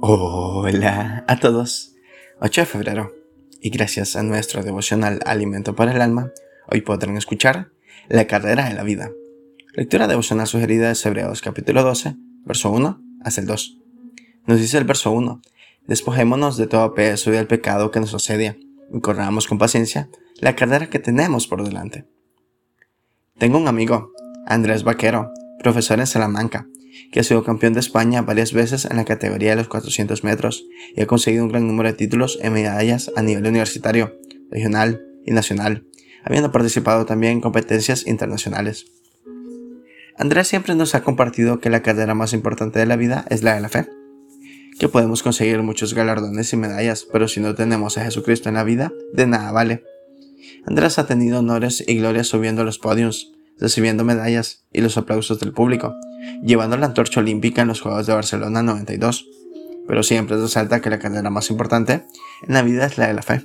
Hola a todos. 8 de febrero. Y gracias a nuestro devocional Alimento para el Alma, hoy podrán escuchar La carrera de la vida. Lectura devocional sugerida es Hebreos capítulo 12, verso 1 hasta el 2. Nos dice el verso 1. Despojémonos de todo peso y del pecado que nos asedia y corramos con paciencia la carrera que tenemos por delante. Tengo un amigo, Andrés Vaquero, profesor en Salamanca, que ha sido campeón de España varias veces en la categoría de los 400 metros y ha conseguido un gran número de títulos en medallas a nivel universitario, regional y nacional, habiendo participado también en competencias internacionales. Andrés siempre nos ha compartido que la carrera más importante de la vida es la de la fe, que podemos conseguir muchos galardones y medallas, pero si no tenemos a Jesucristo en la vida, de nada vale. Andrés ha tenido honores y glorias subiendo los podios, recibiendo medallas y los aplausos del público, llevando la antorcha olímpica en los Juegos de Barcelona 92. Pero siempre resalta que la carrera más importante en la vida es la de la fe.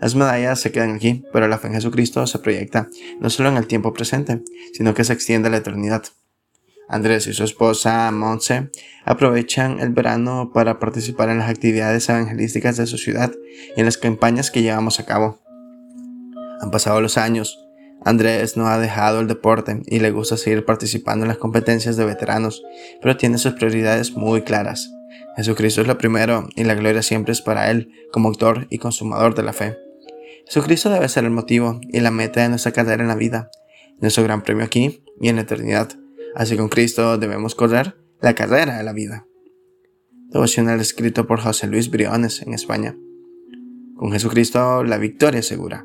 Las medallas se quedan aquí, pero la fe en Jesucristo se proyecta no solo en el tiempo presente, sino que se extiende a la eternidad. Andrés y su esposa Montse aprovechan el verano para participar en las actividades evangelísticas de su ciudad y en las campañas que llevamos a cabo. Han pasado los años, Andrés no ha dejado el deporte y le gusta seguir participando en las competencias de veteranos, pero tiene sus prioridades muy claras. Jesucristo es lo primero y la gloria siempre es para Él como autor y consumador de la fe. Jesucristo debe ser el motivo y la meta de nuestra carrera en la vida, nuestro gran premio aquí y en la eternidad. Así con Cristo debemos correr la carrera de la vida. Devocional escrito por José Luis Briones en España. Con Jesucristo la victoria es segura.